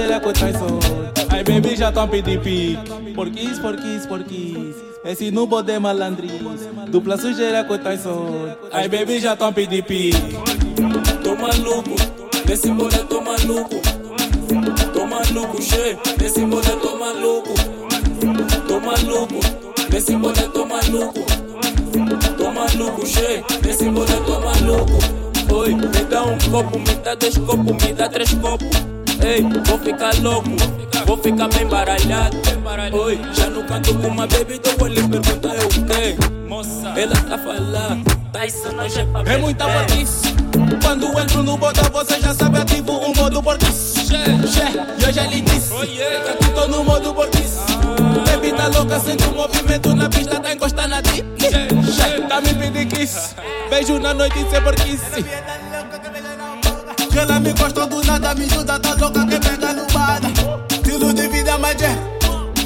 dele é com traição. Ai, baby, já Por pedindo pique. Porquis, Por porquis. Esse é não pode malandris. Dupla sujeira é com traição. Ai, baby, já tão pedindo pique. Tô maluco, desse moleque tô maluco. Tô maluco, che, desse moleque tô maluco. Tô maluco, desse moleque tô maluco. Tô maluco, che, desse moleque tô maluco. Oi, me dá um copo, me dá dois copos, me dá três copos. Ei, vou ficar louco, vou ficar bem baralhado. Oi, já no canto com uma baby, então vou lhe perguntar eu Moça, Ela tá falando, tá isso não é pra É muita batice. Quando entro no bota, você já sabe, ativo o modo portice. Che, eu já é lhe disse oh, que aqui tô no modo portice. Ah. Baby tá louca, sente o movimento na pista, tá encostando na ti. Tá me pedindo kiss, beijo na noite sempre kiss. Porque ela me gostou do nada, me ajuda tá troca que pega no bada. Tiro de vida, mas é.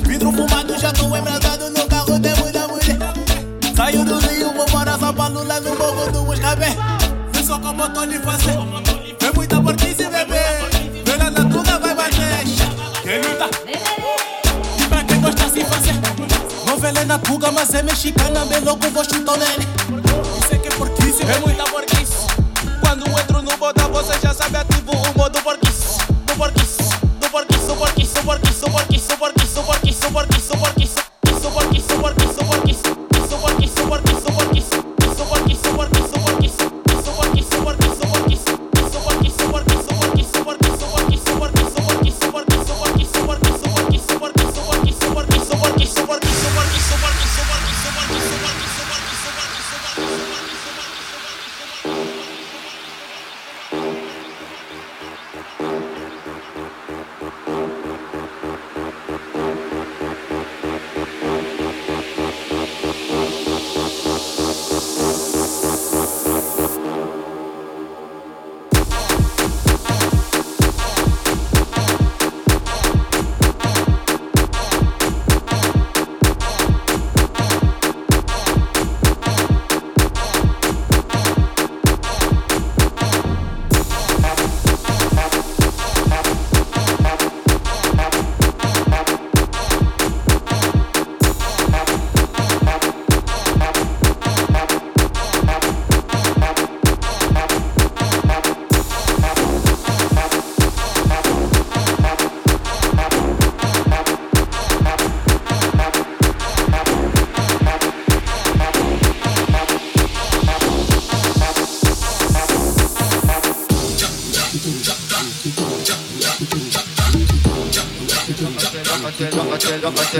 Vidro fumado, já tô embrasado no carro de muita mulher. Saio do Rio, vou morar só pra Lula no morro do Buscabé. Vê só como tô lhe fazer. Vê muita porquice, bebê. Vê na natura, vai bater. Quem luta? E pra quem gosta assim fazer. Novela é na puga mas é mexicana, bem louco, vou chutar nele. Isso é que é porquice, é muita porquice. Quando entro work is, the work is, the work is, the work is, the.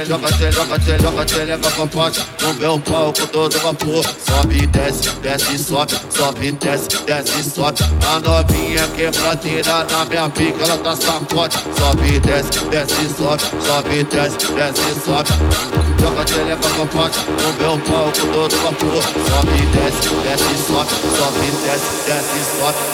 Joga te, joga te, joga te, leva com pote No meu palco todo vapor. Sobe desce, desce sobe Sobe desce, desce sobe. A novinha quebradeira na minha pica Ela tá sacote Sobe desce, desce sobe Sobe desce, desce sobe. Joga te, leva com pote No meu palco todo vapor. Sobe desce, desce sobe Sobe desce, desce sobe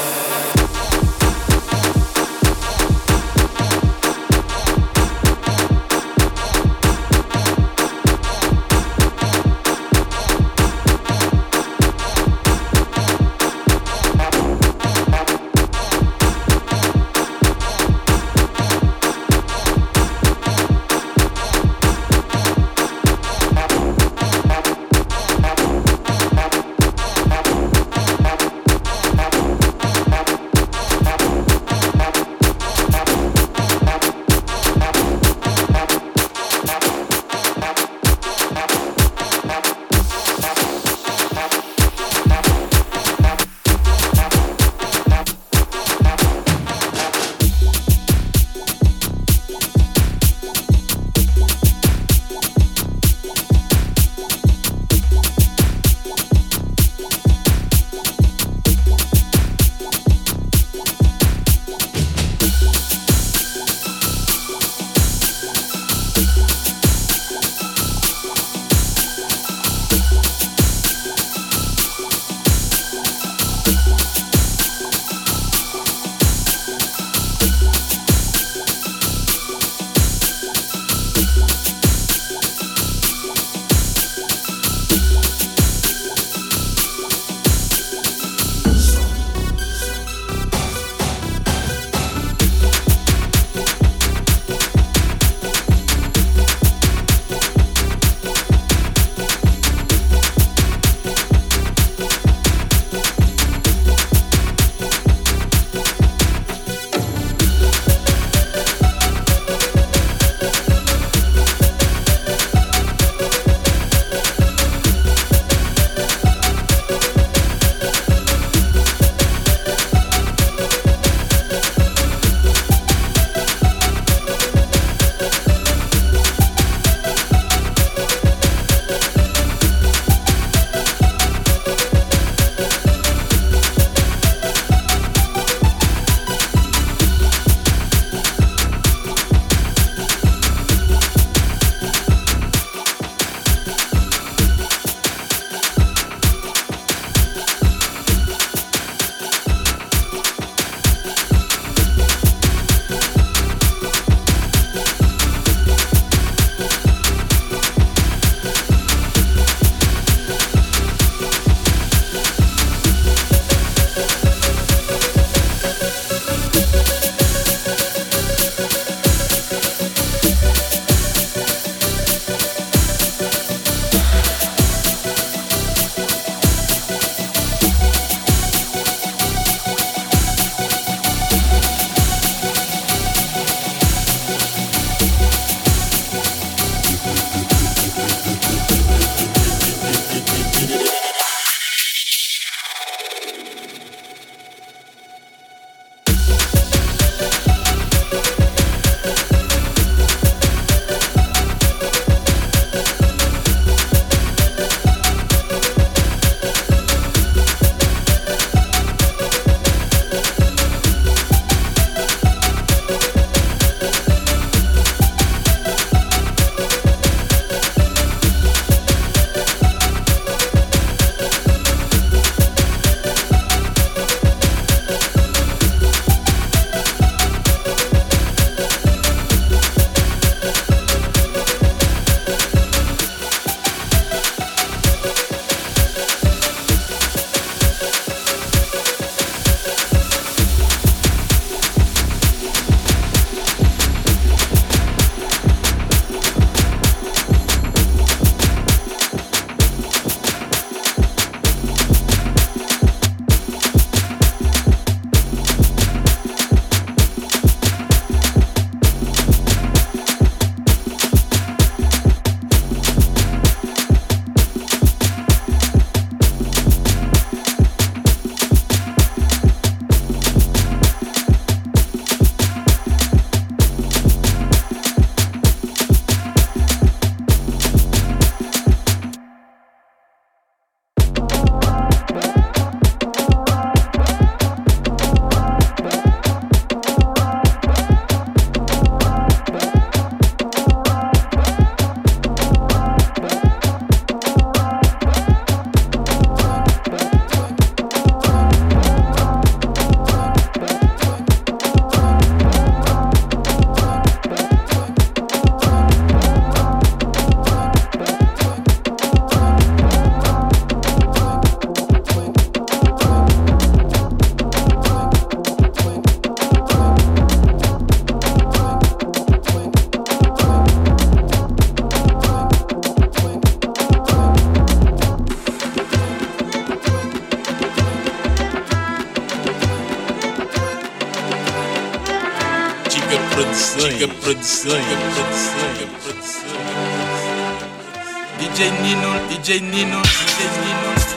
DJ Nino, DJ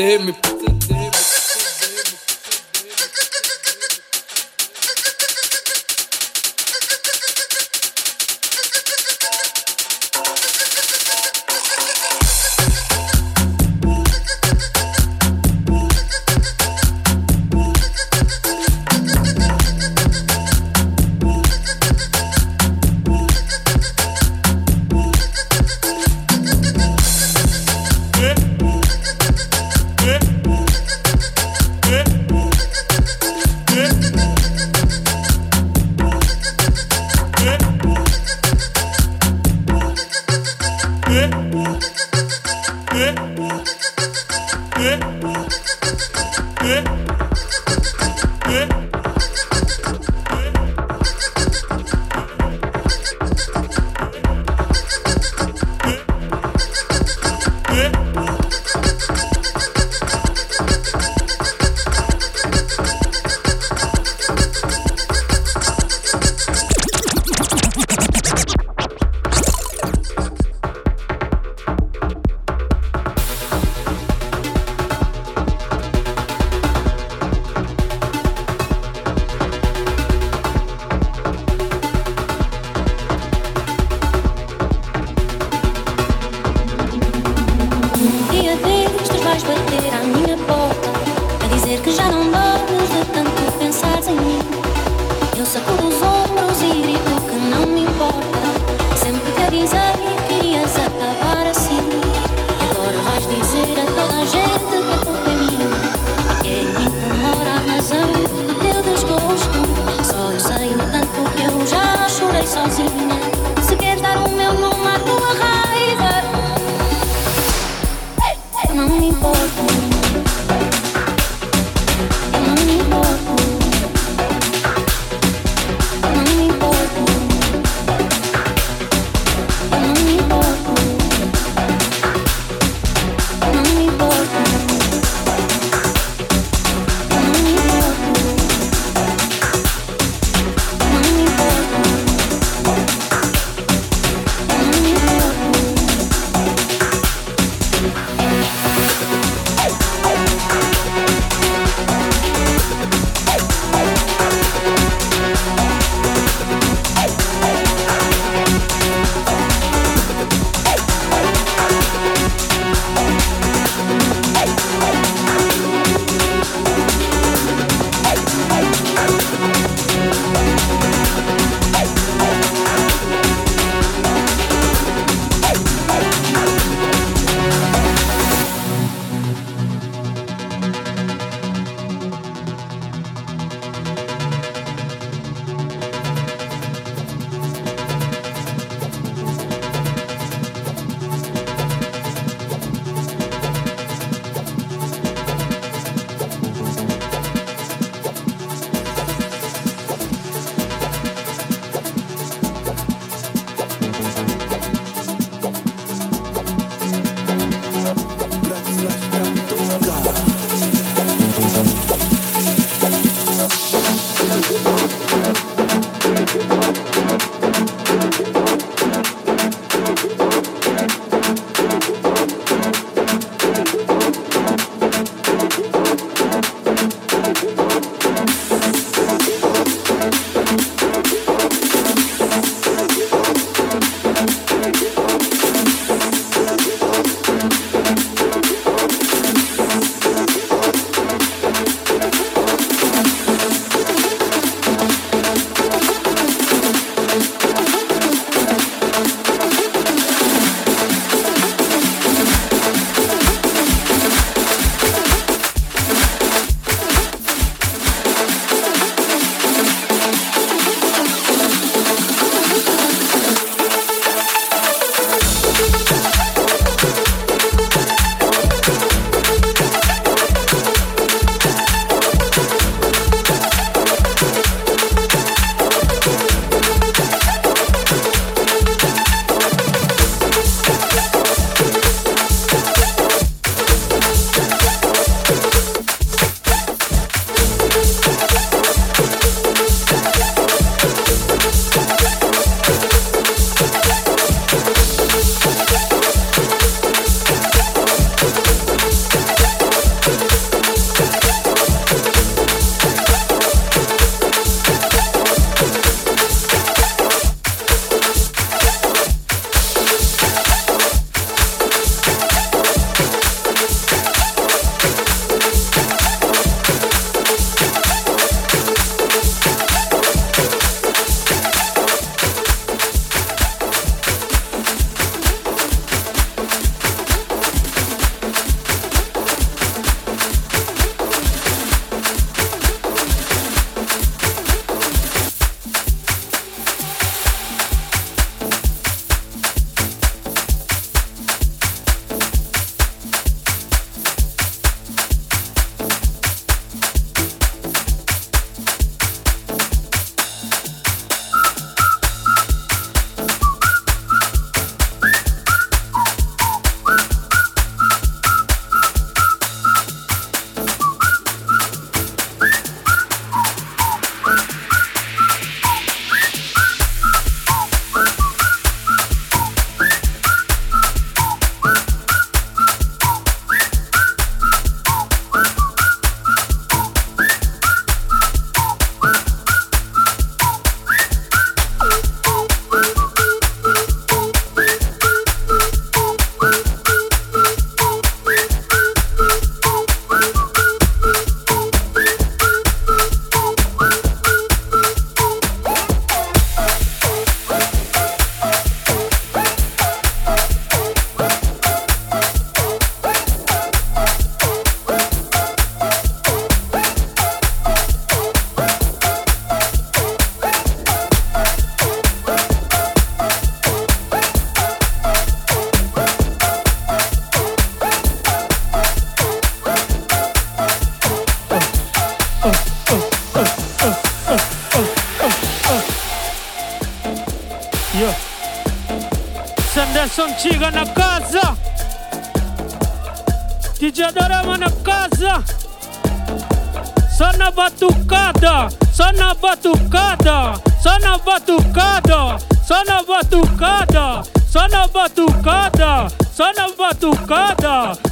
they hit me. tu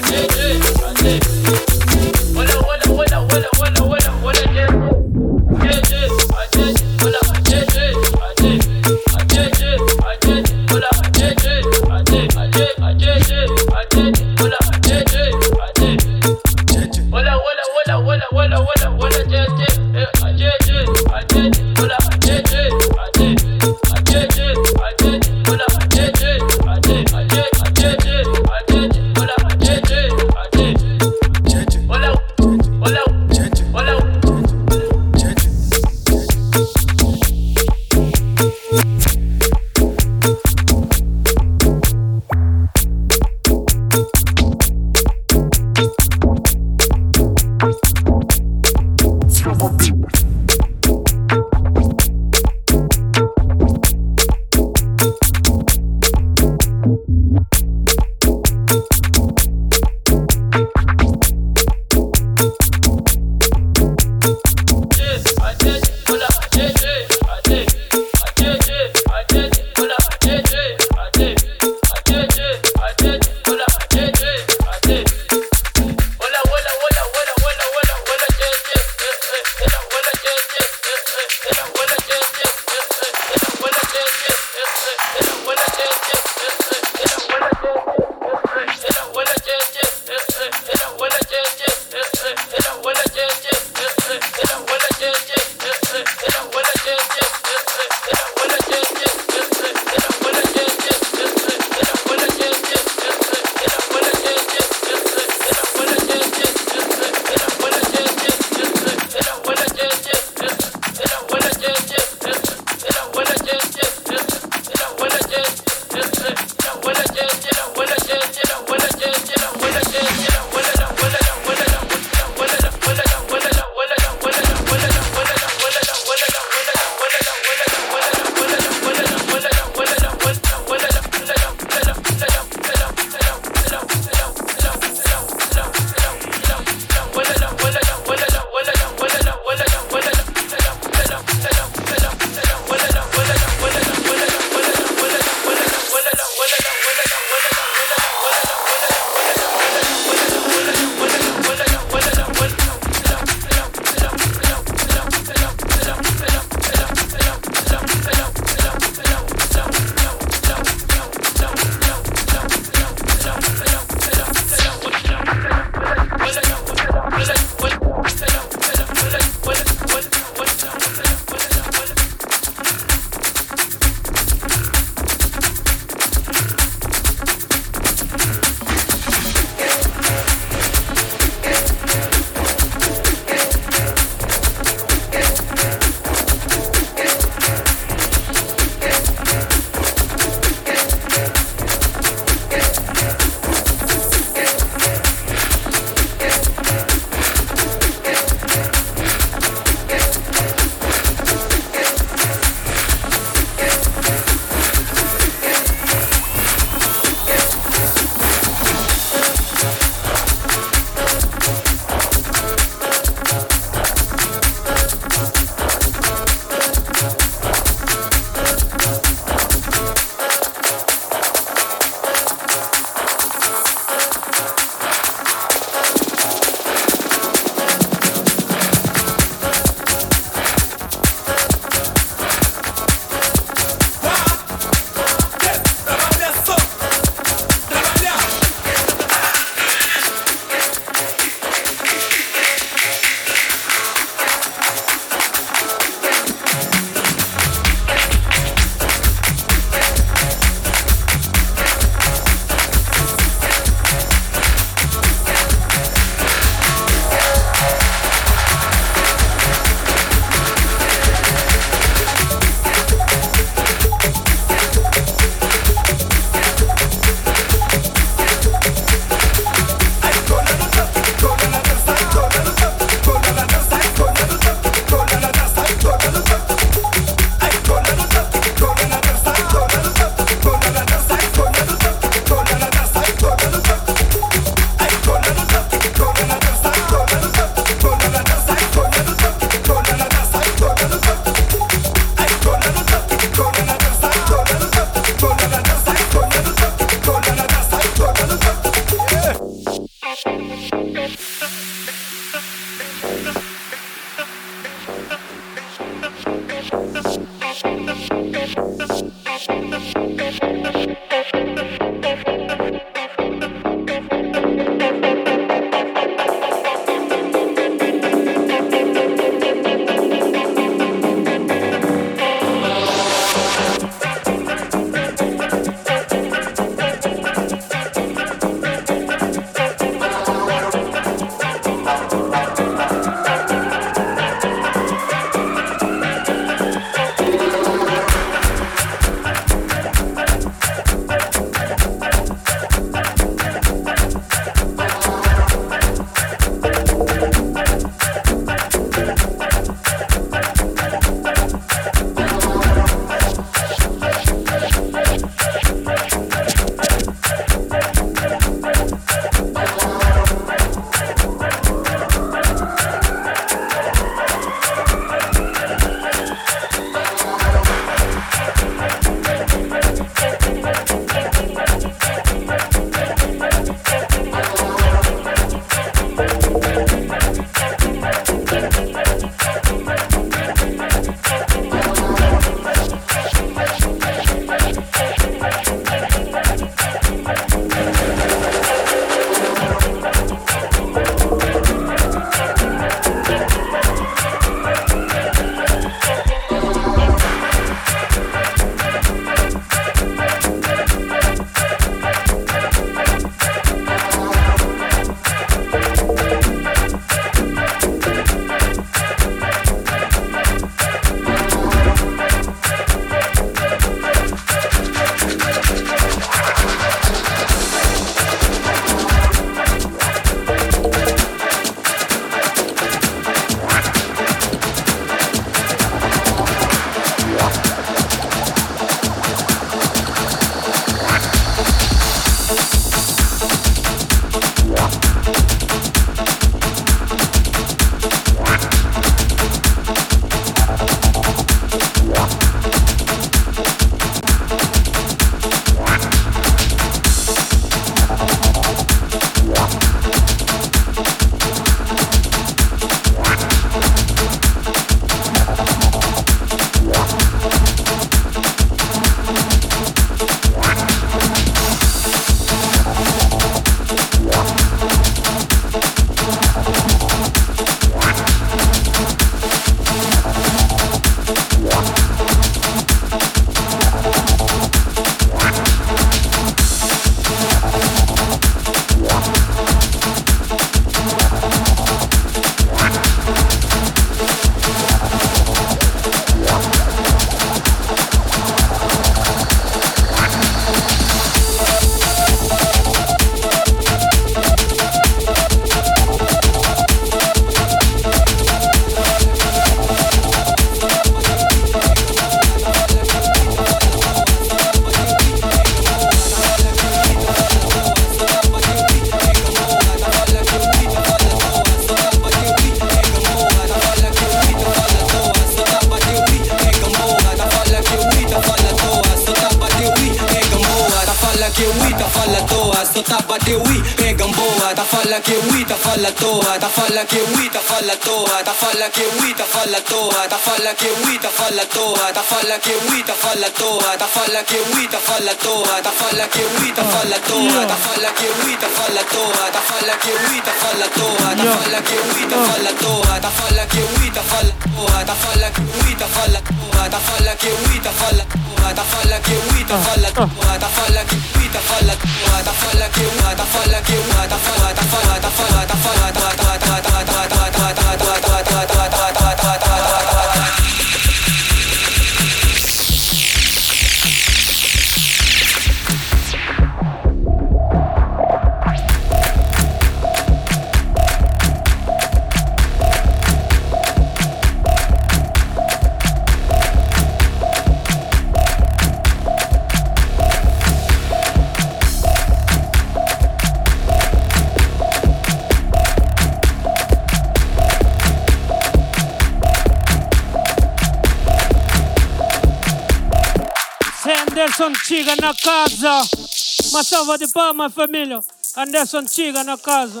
de palmas, família. Anderson Tiga na casa.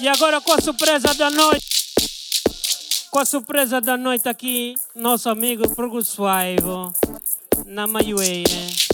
E agora com a surpresa da noite. Com a surpresa da noite aqui, nosso amigo Progus Five, na Maioeira.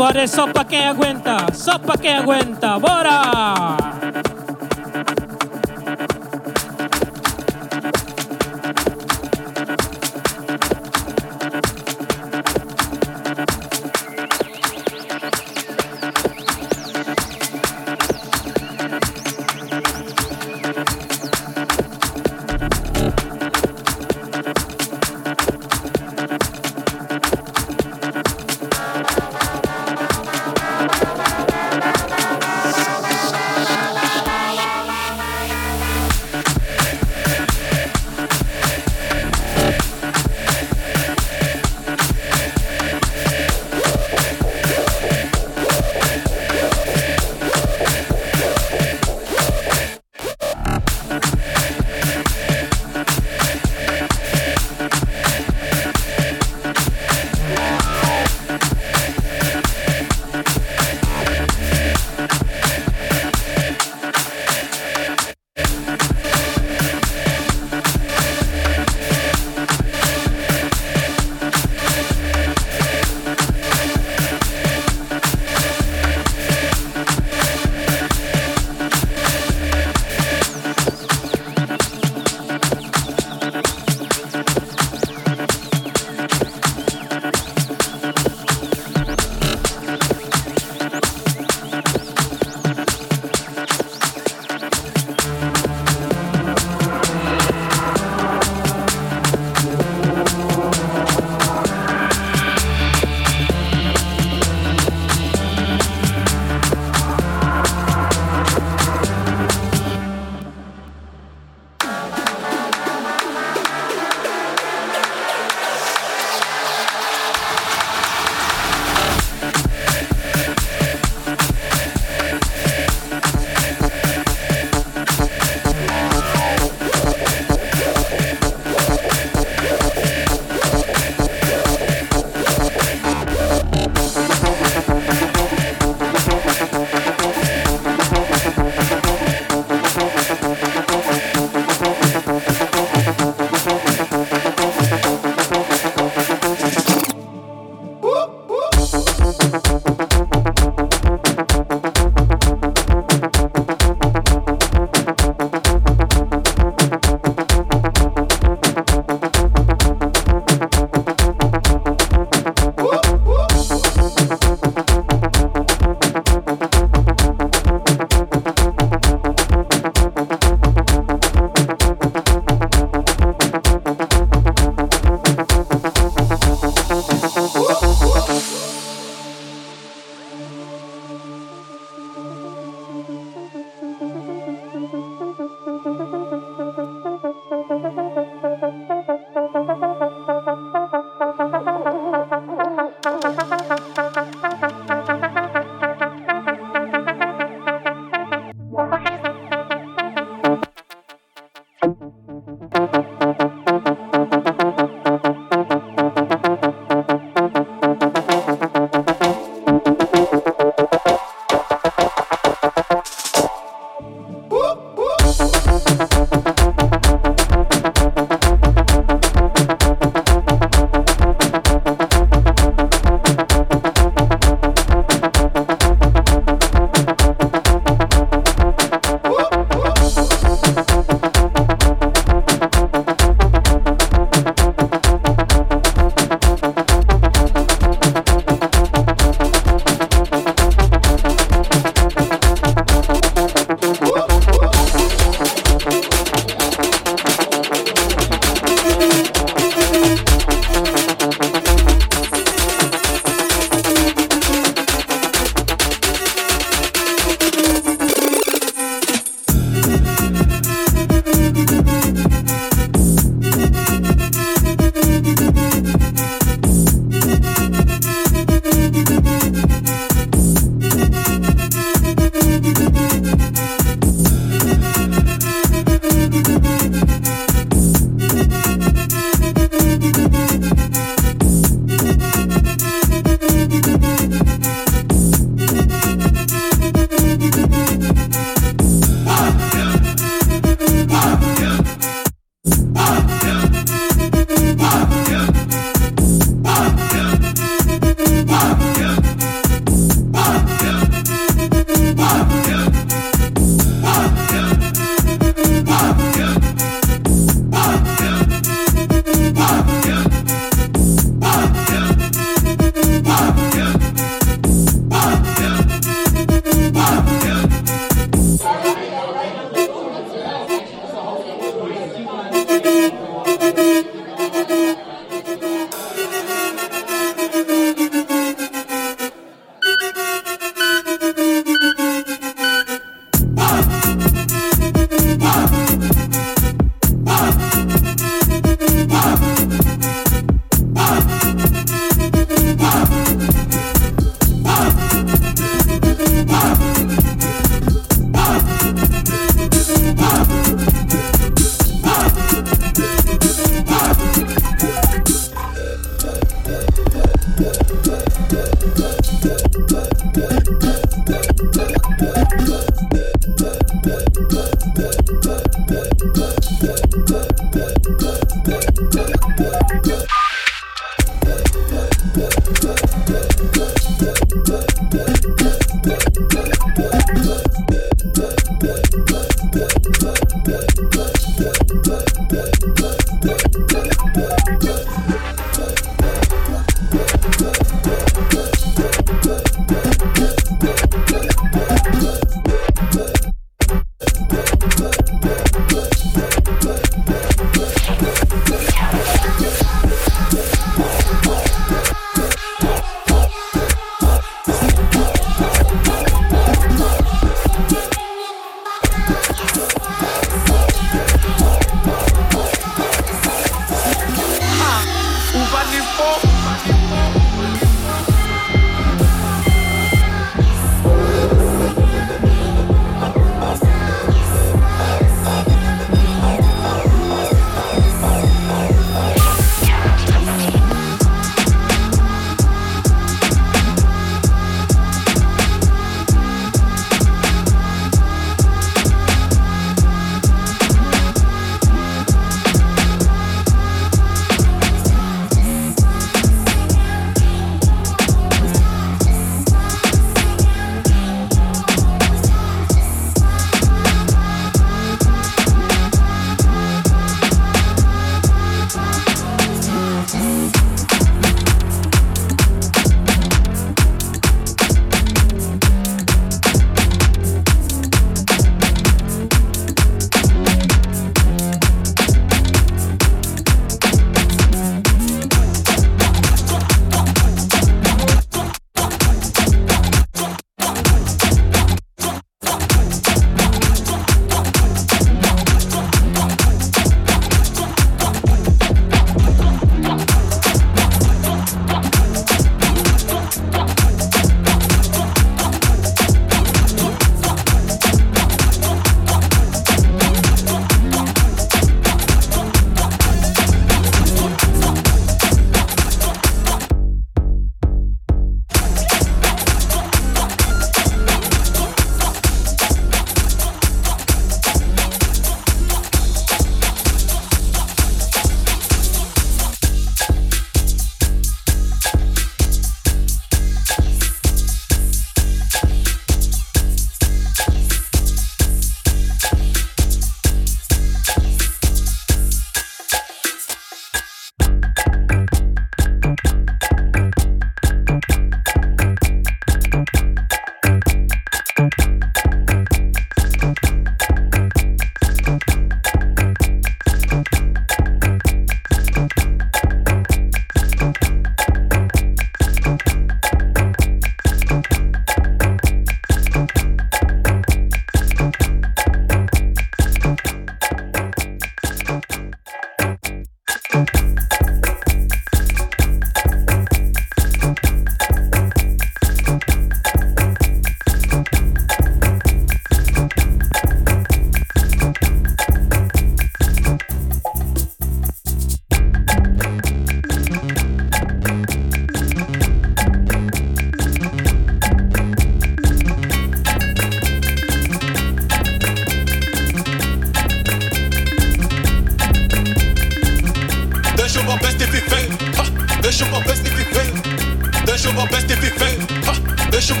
Agora é só pra quem aguenta, só pra quem aguenta, bora!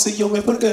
Que, tá conseguiu-me porque,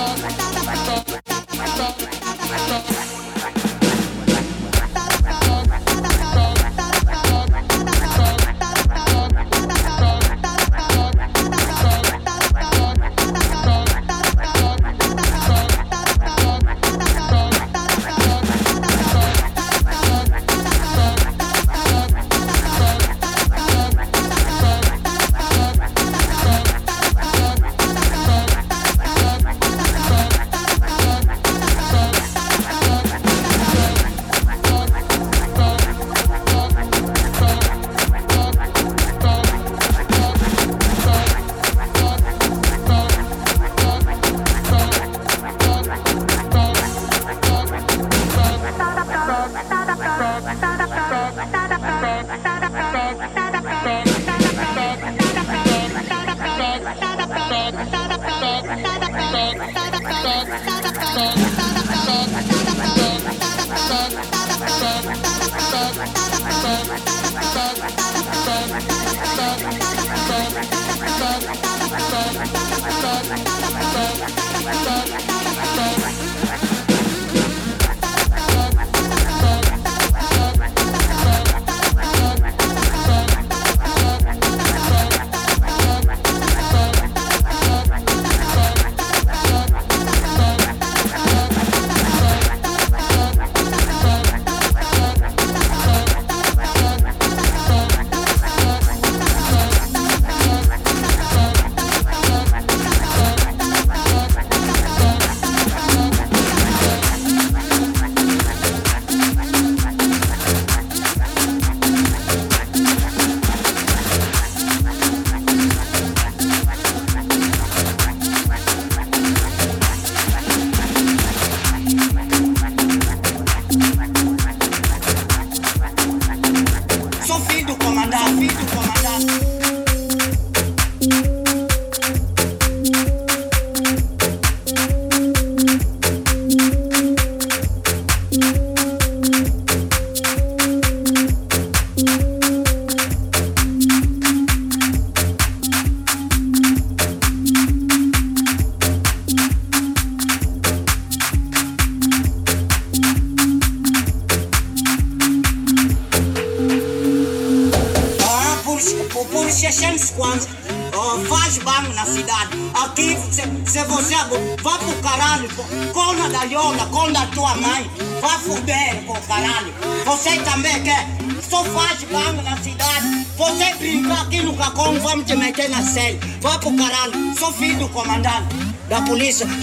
Bye.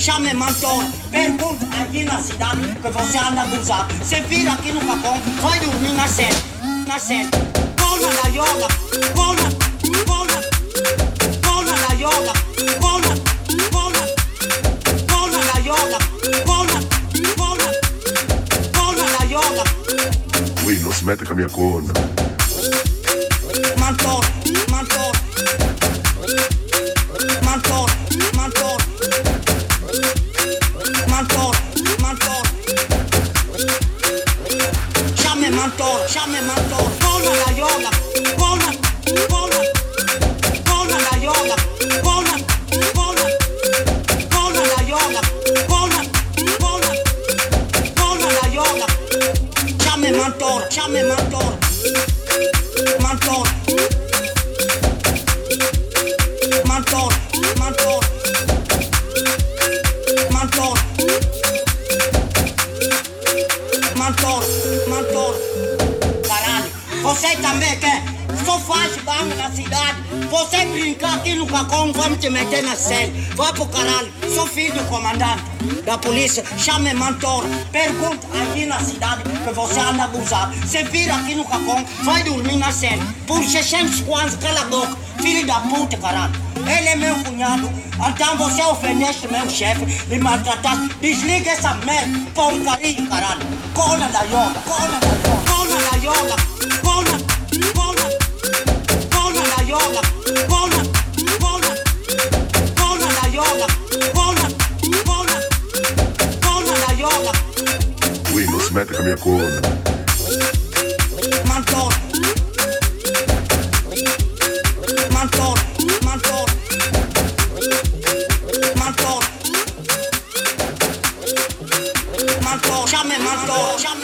Polícia, chame mantor, pergunta aqui na cidade que você anda abusado. Você vira aqui no cacão, vai dormir na cela, na cela. Cona da Yola, levanto. Cacão, vamos te meter na cela. Vá pro caralho, sou filho do comandante da polícia. Chame mantor, pergunta aqui na cidade que você anda abusado. Você vira aqui no cacão, vai dormir na cela. Por 600 kwanza, cala a boca. Filho da puta, caralho. Ele é meu cunhado, então você ofendeste meu chefe, me maltrataste. Desliga essa merda, porcaria, caralho. Cona da yoga, cona da yoga, cona da yoga, cona, cona, cona da yoga, cona, se mete com a minha cona. Mantor. Mantor, mantor. Mantor. Mantor, chame mantor, chame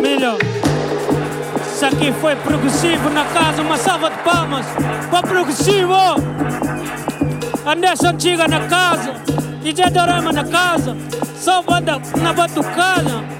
família. Isso aqui foi progressivo na casa, uma salva de palmas para progressivo. Anderson Antiga na casa, DJ Dorama na casa, só banda na batucada.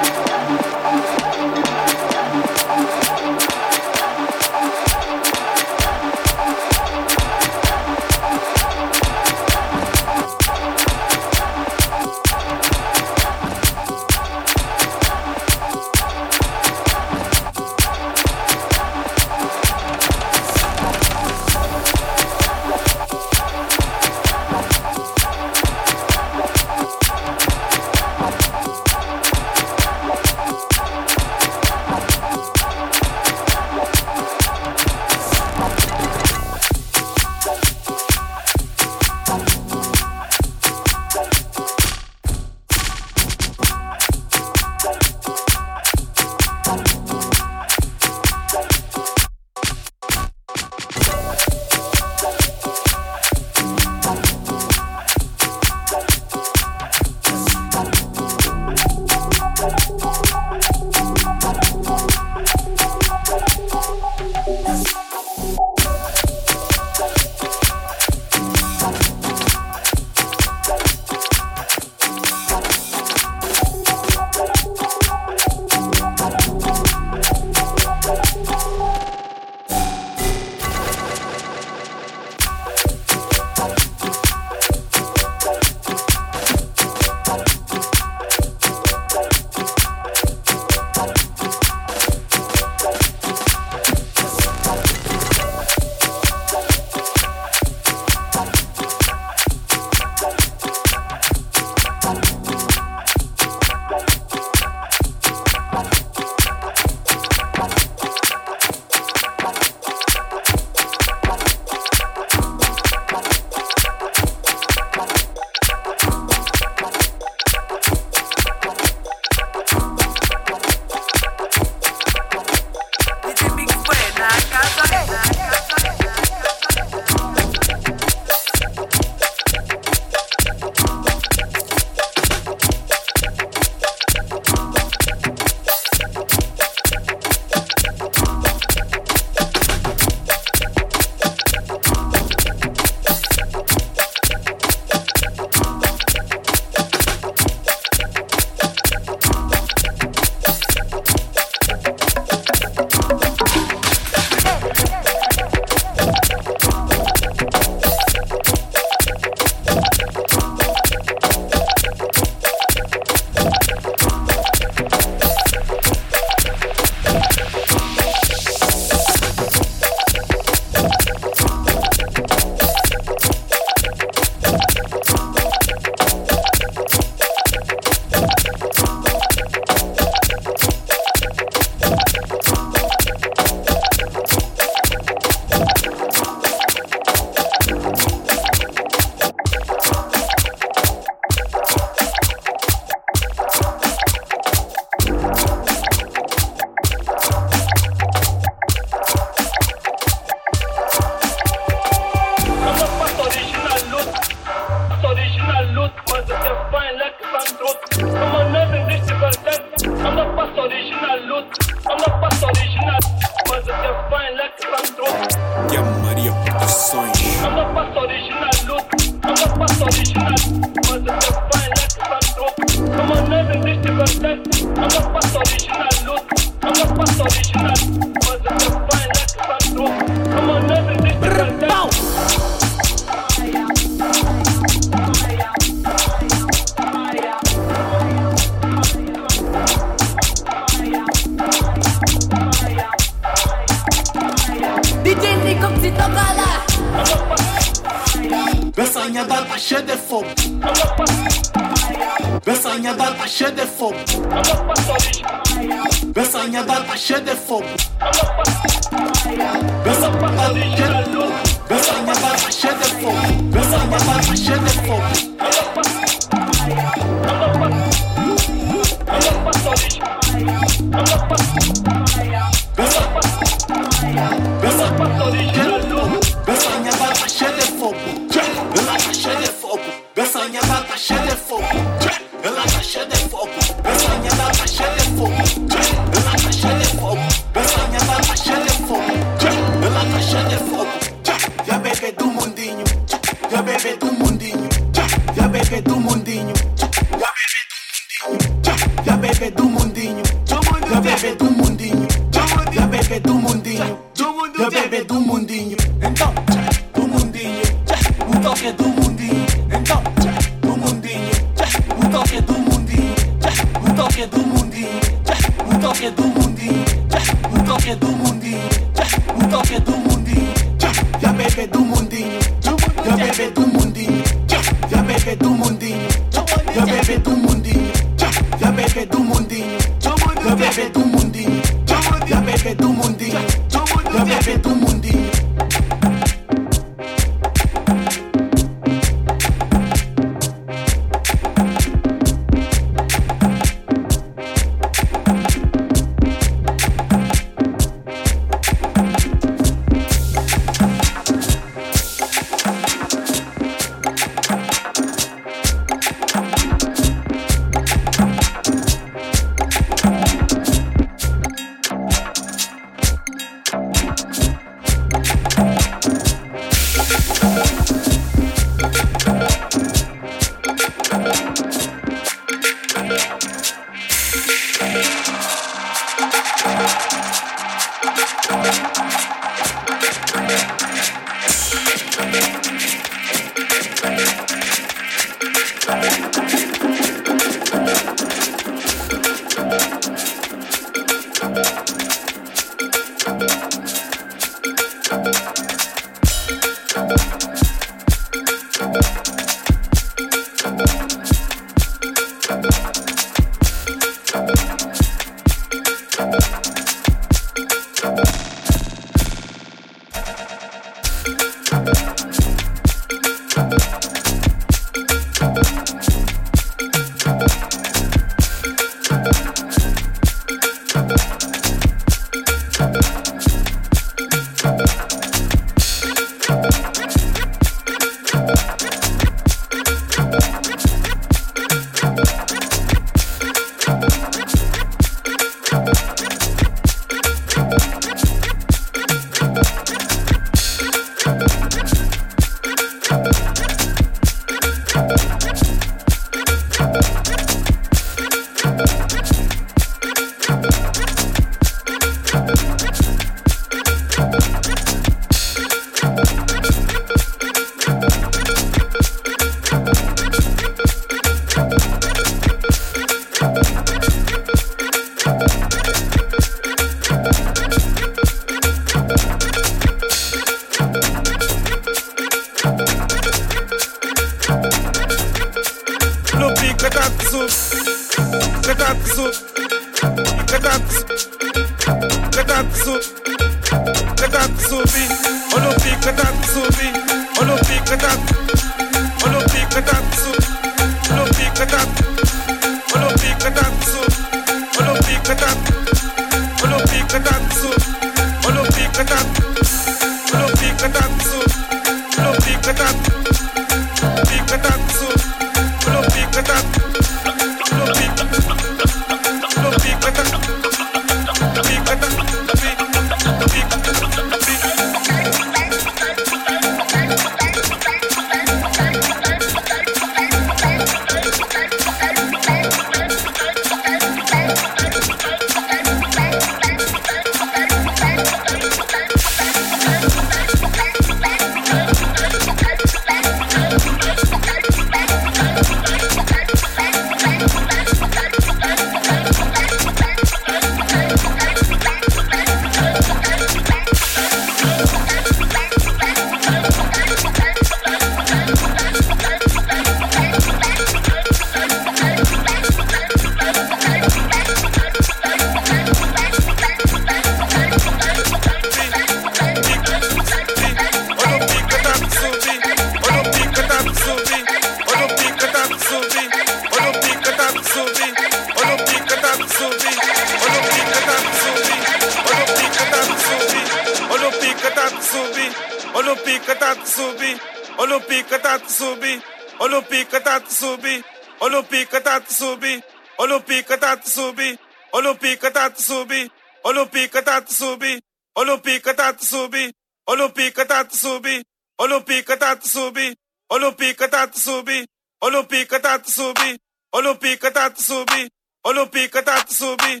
Tatsubi, Olupika Tatsubi, Olupika Tatsubi, Olupika Tatsubi, Olupika Tatsubi, Olupika Tatsubi, Olupika Tatsubi, Olupika Tatsubi, Olupika Tatsubi,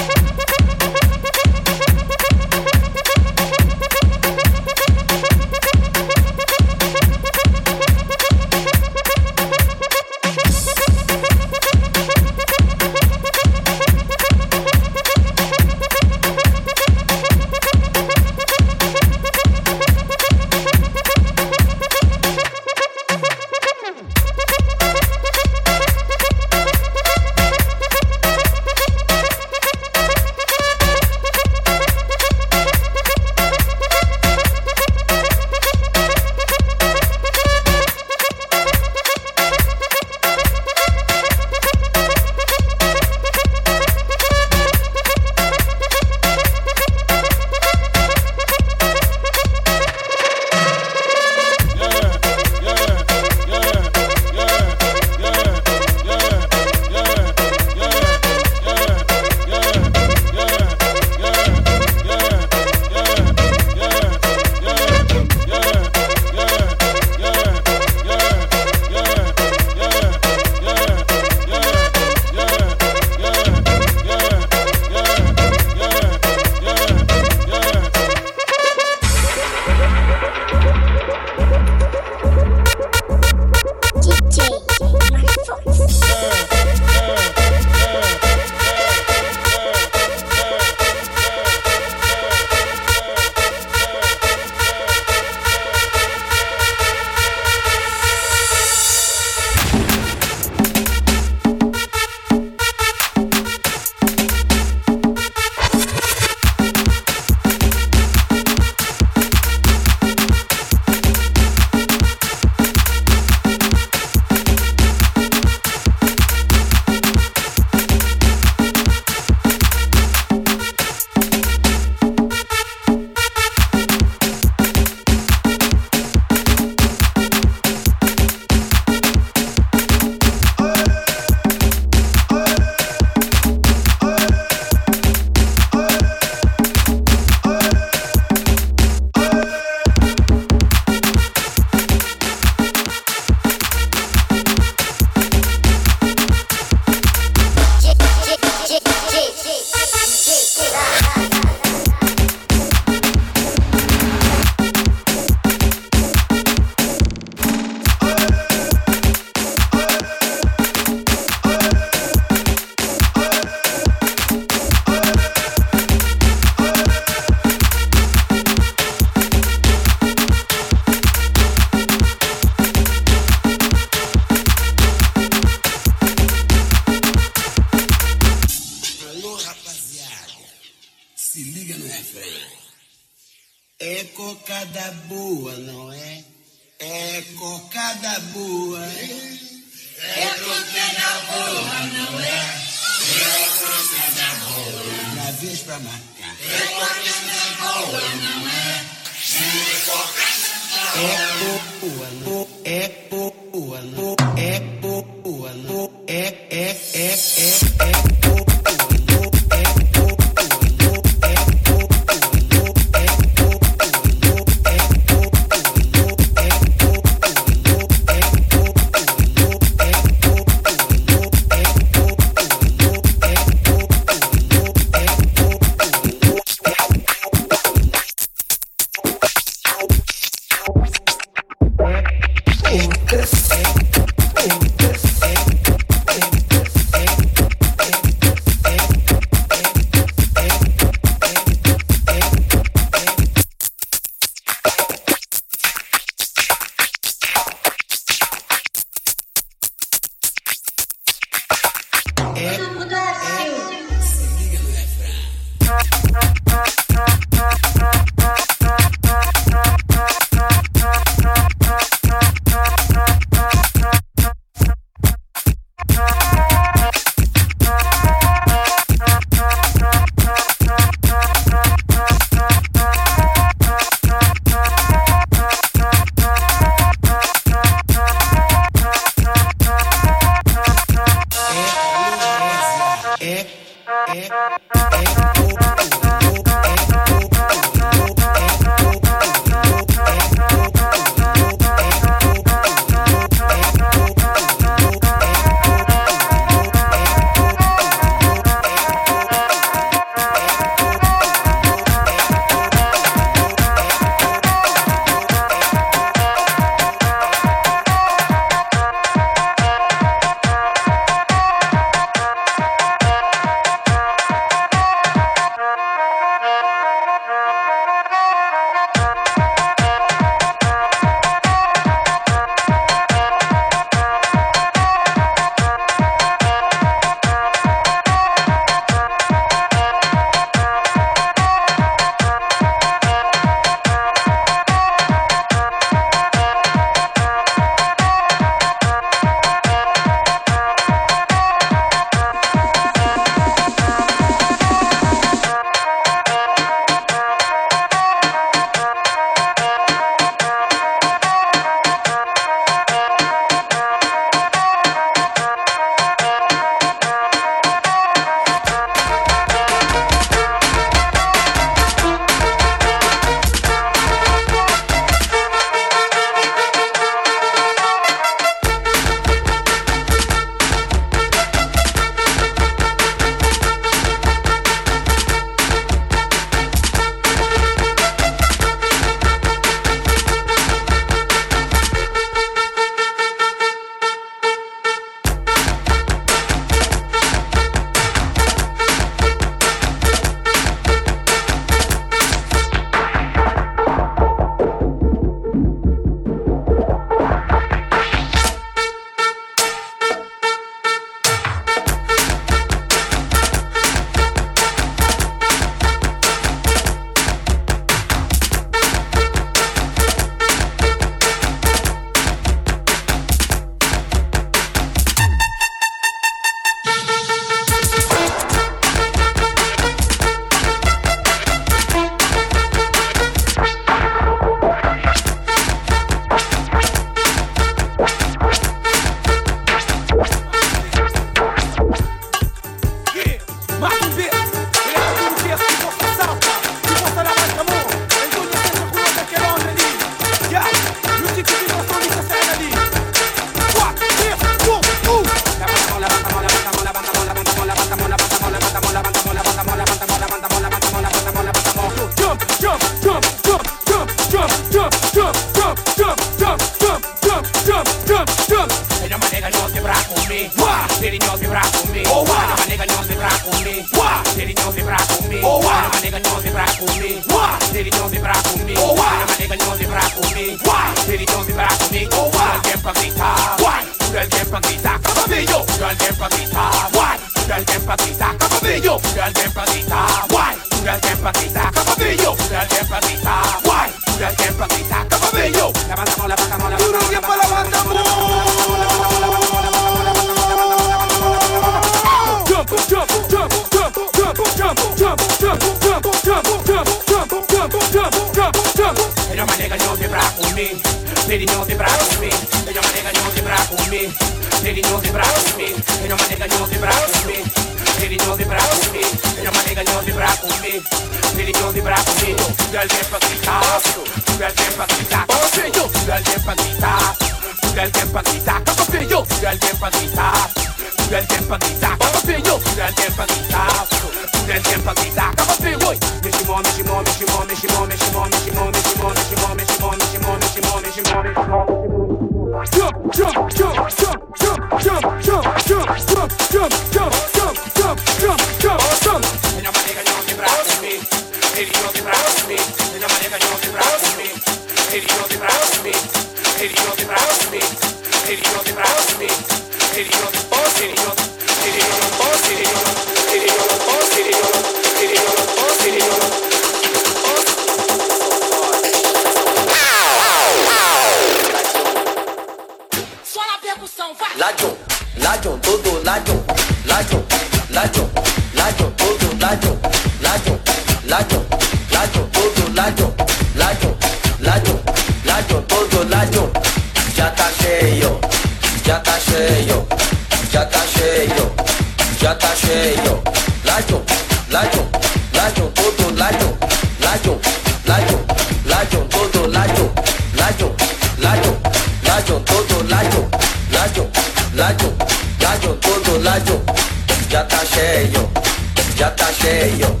já tá cheio,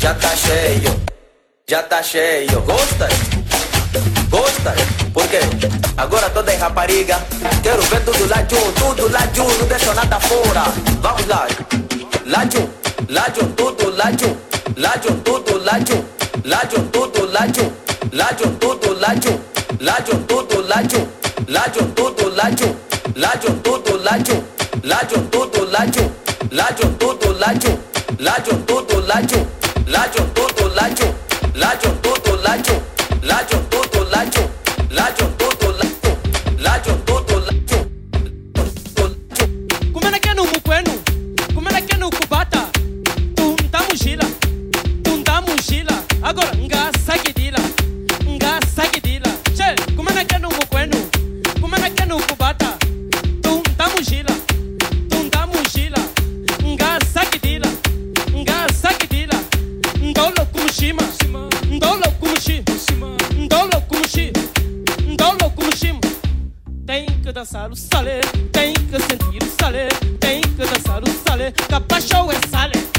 já tá cheio, já tá cheio. Gosta? Gosta? Por Porque agora toda em rapariga. Quero ver tudo lá de um, tudo lá de um, não deixa nada fora. Vamos lá, lá de lá de tudo lá de um, lá de um, tudo lá de um, lá de um, tudo lá de um, lá de um, tudo lá de um, lá de um, tudo lá de um, lá de um, tudo lá de um, lá de um, tudo lá de um, lá de um, tudo lá de um, lá de um, tudo lá de um. lacho, tuto, lacho, lacho, tuto, lacho, lacho, tuto, lacho, lacho, tuto, lacho, lacho, tuto, lacho, lacho, tuto, lacho. Kumana que no muqueno, kumana que no cubata, tunta mochila, tunta mochila, agora. dançar o salé, tem que sentir o salé, tem que dançar o salé, capacho é salé.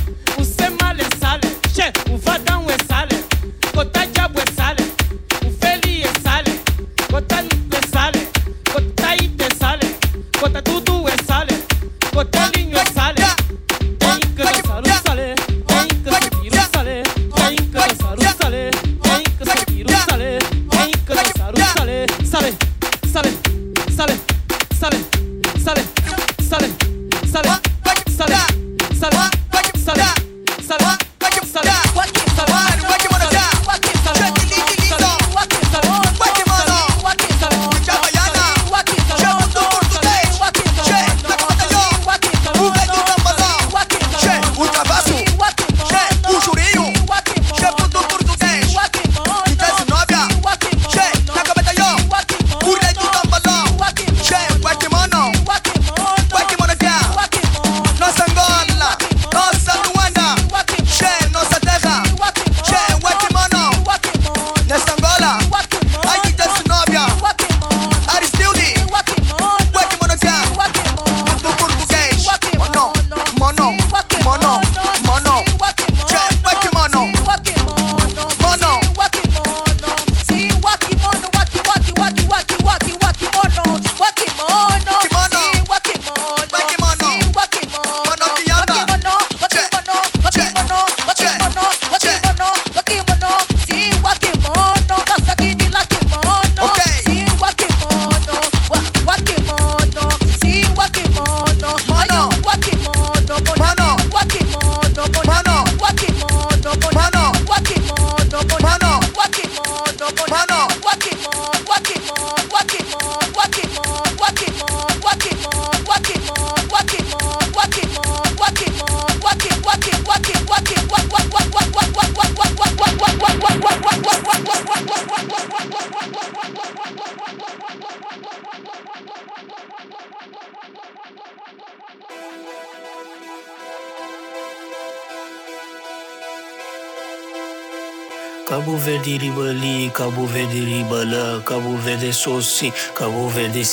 nouvelle des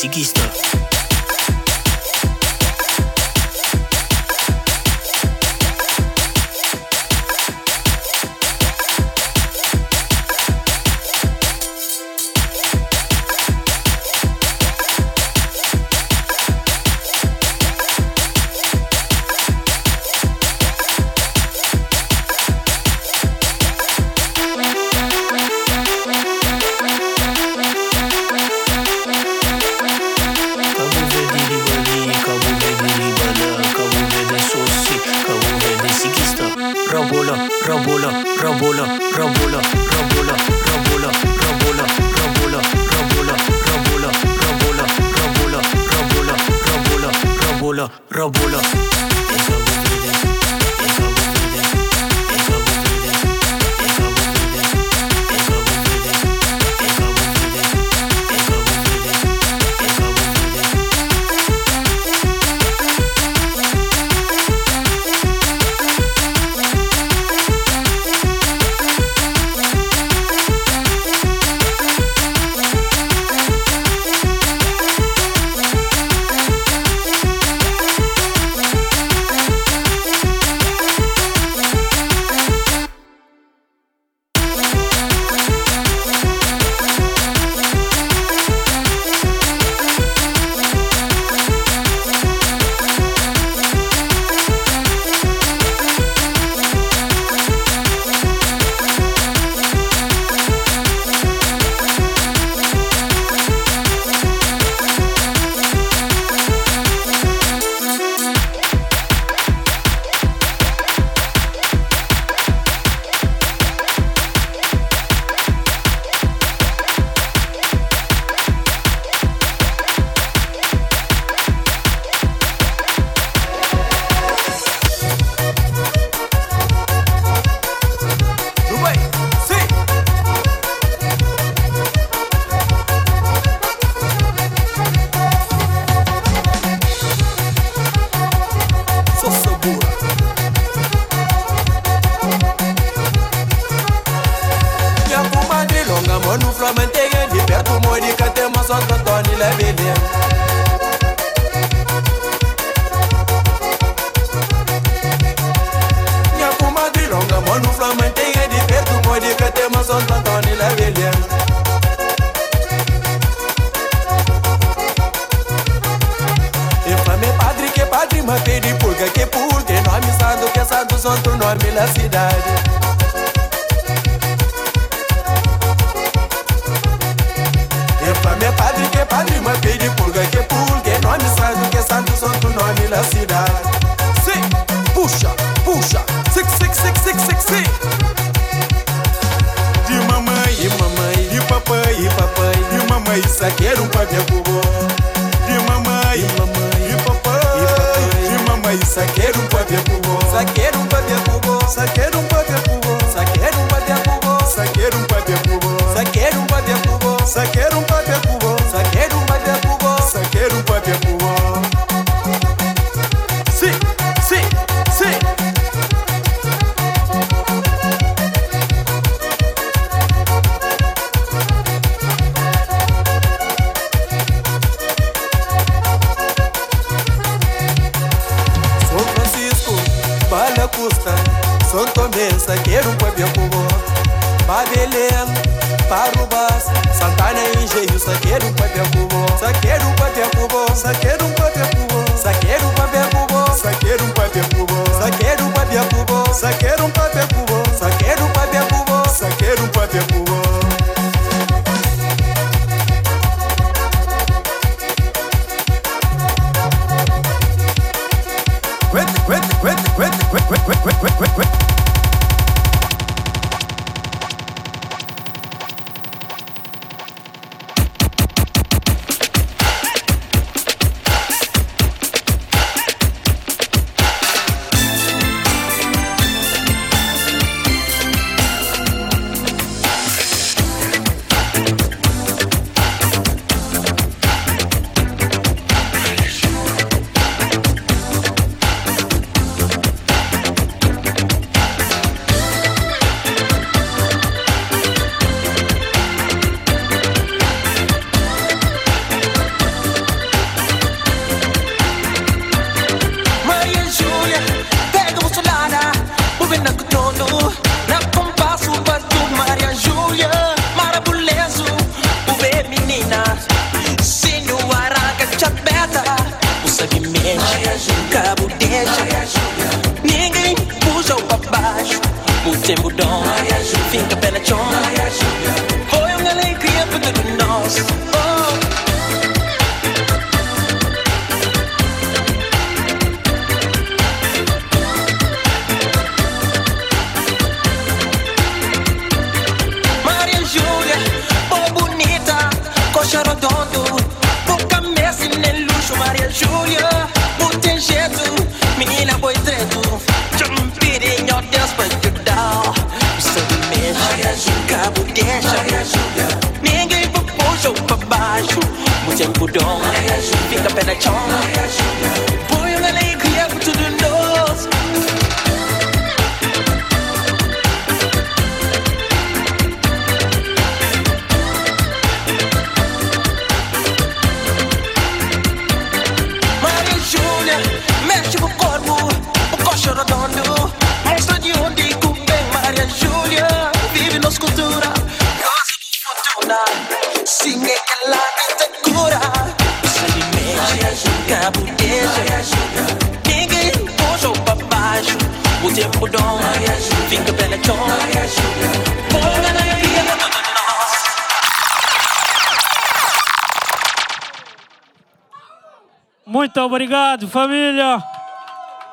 Obrigado, família.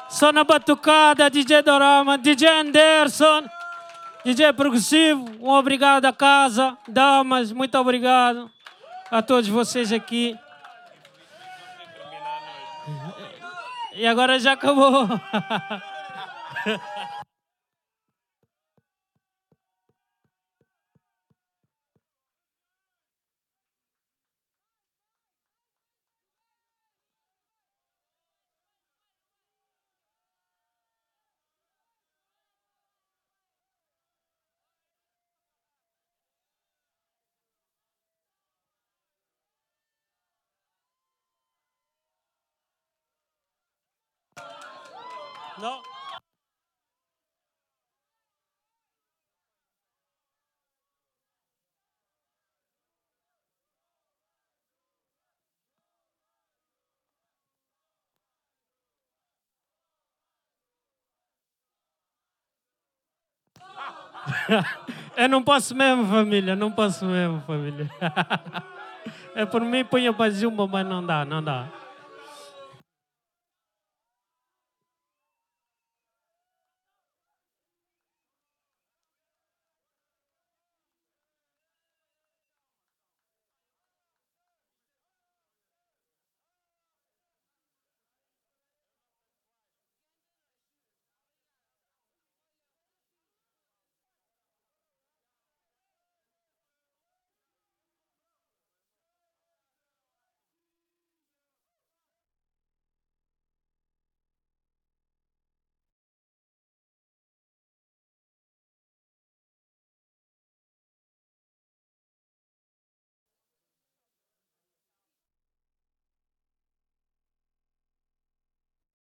Só na batucada, DJ Dorama, DJ Anderson, DJ Progressivo. Um obrigado à casa. Damas, muito obrigado a todos vocês aqui. E agora já acabou. Não. Eu não posso mesmo, família. Não posso mesmo, família. É por mim, punha para Zumba, mas não dá, não dá.